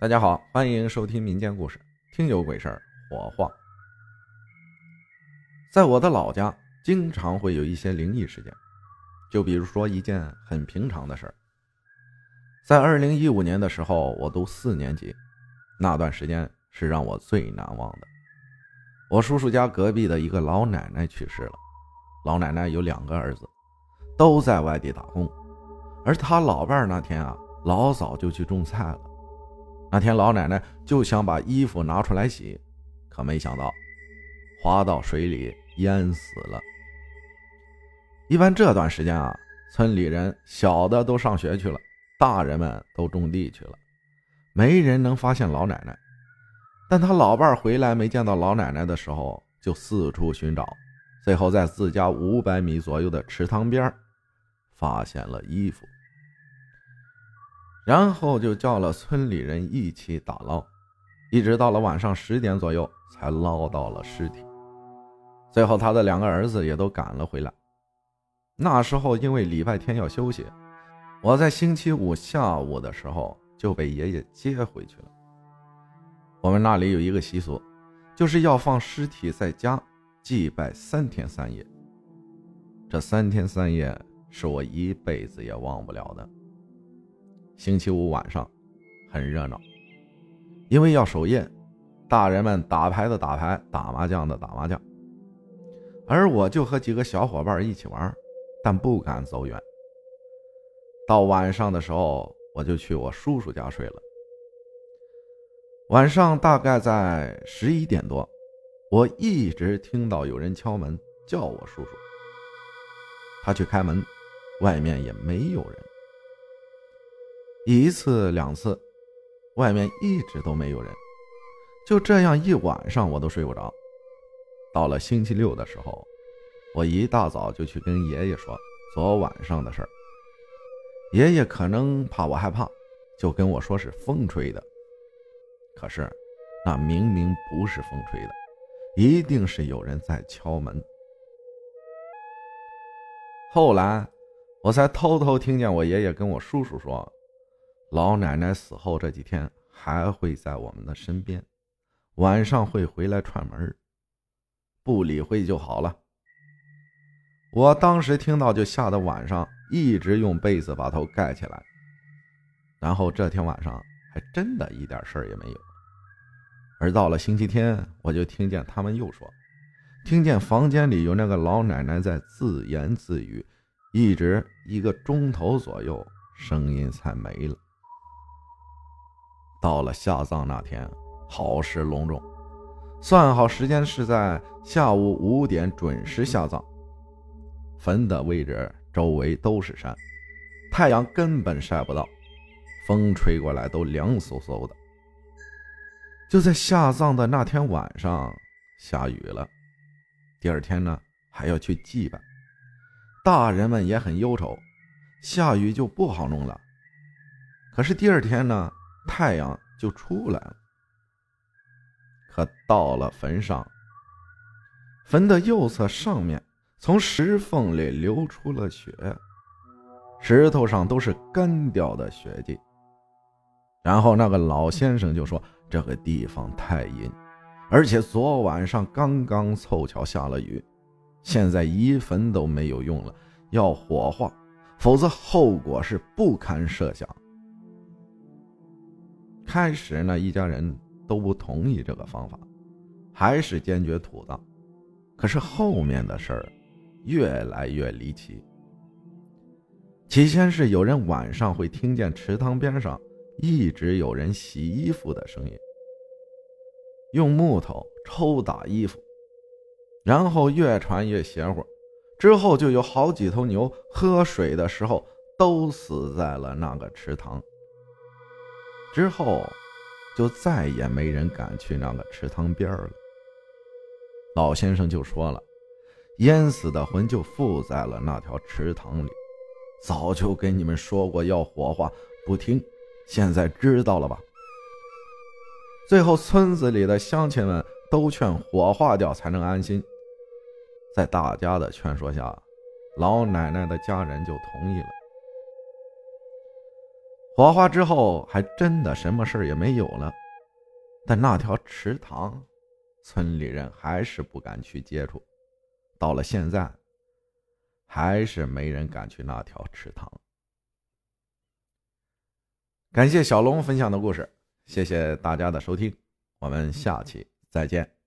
大家好，欢迎收听民间故事，听有鬼事儿，火化。在我的老家，经常会有一些灵异事件，就比如说一件很平常的事儿。在二零一五年的时候，我读四年级，那段时间是让我最难忘的。我叔叔家隔壁的一个老奶奶去世了，老奶奶有两个儿子，都在外地打工，而他老伴儿那天啊，老早就去种菜了。那天，老奶奶就想把衣服拿出来洗，可没想到滑到水里淹死了。一般这段时间啊，村里人小的都上学去了，大人们都种地去了，没人能发现老奶奶。但他老伴回来没见到老奶奶的时候，就四处寻找，最后在自家五百米左右的池塘边发现了衣服。然后就叫了村里人一起打捞，一直到了晚上十点左右才捞到了尸体。最后他的两个儿子也都赶了回来。那时候因为礼拜天要休息，我在星期五下午的时候就被爷爷接回去了。我们那里有一个习俗，就是要放尸体在家祭拜三天三夜。这三天三夜是我一辈子也忘不了的。星期五晚上，很热闹，因为要守夜，大人们打牌的打牌，打麻将的打麻将，而我就和几个小伙伴一起玩，但不敢走远。到晚上的时候，我就去我叔叔家睡了。晚上大概在十一点多，我一直听到有人敲门叫我叔叔，他去开门，外面也没有人。一次两次，外面一直都没有人，就这样一晚上我都睡不着。到了星期六的时候，我一大早就去跟爷爷说昨晚上的事儿。爷爷可能怕我害怕，就跟我说是风吹的。可是，那明明不是风吹的，一定是有人在敲门。后来，我才偷偷听见我爷爷跟我叔叔说。老奶奶死后这几天还会在我们的身边，晚上会回来串门，不理会就好了。我当时听到就吓得晚上一直用被子把头盖起来，然后这天晚上还真的一点事儿也没有。而到了星期天，我就听见他们又说，听见房间里有那个老奶奶在自言自语，一直一个钟头左右，声音才没了。到了下葬那天，好事隆重，算好时间是在下午五点准时下葬。坟的位置周围都是山，太阳根本晒不到，风吹过来都凉飕飕的。就在下葬的那天晚上，下雨了。第二天呢，还要去祭拜，大人们也很忧愁，下雨就不好弄了。可是第二天呢？太阳就出来了，可到了坟上，坟的右侧上面从石缝里流出了血，石头上都是干掉的血迹。然后那个老先生就说：“这个地方太阴，而且昨晚上刚刚凑巧下了雨，现在移坟都没有用了，要火化，否则后果是不堪设想。”开始呢，一家人都不同意这个方法，还是坚决土葬。可是后面的事儿越来越离奇。起先是有人晚上会听见池塘边上一直有人洗衣服的声音，用木头抽打衣服，然后越传越邪乎，之后就有好几头牛喝水的时候都死在了那个池塘。之后，就再也没人敢去那个池塘边了。老先生就说了，淹死的魂就附在了那条池塘里。早就跟你们说过要火化，不听，现在知道了吧？最后，村子里的乡亲们都劝火化掉才能安心。在大家的劝说下，老奶奶的家人就同意了。火化之后，还真的什么事也没有了。但那条池塘，村里人还是不敢去接触。到了现在，还是没人敢去那条池塘。感谢小龙分享的故事，谢谢大家的收听，我们下期再见。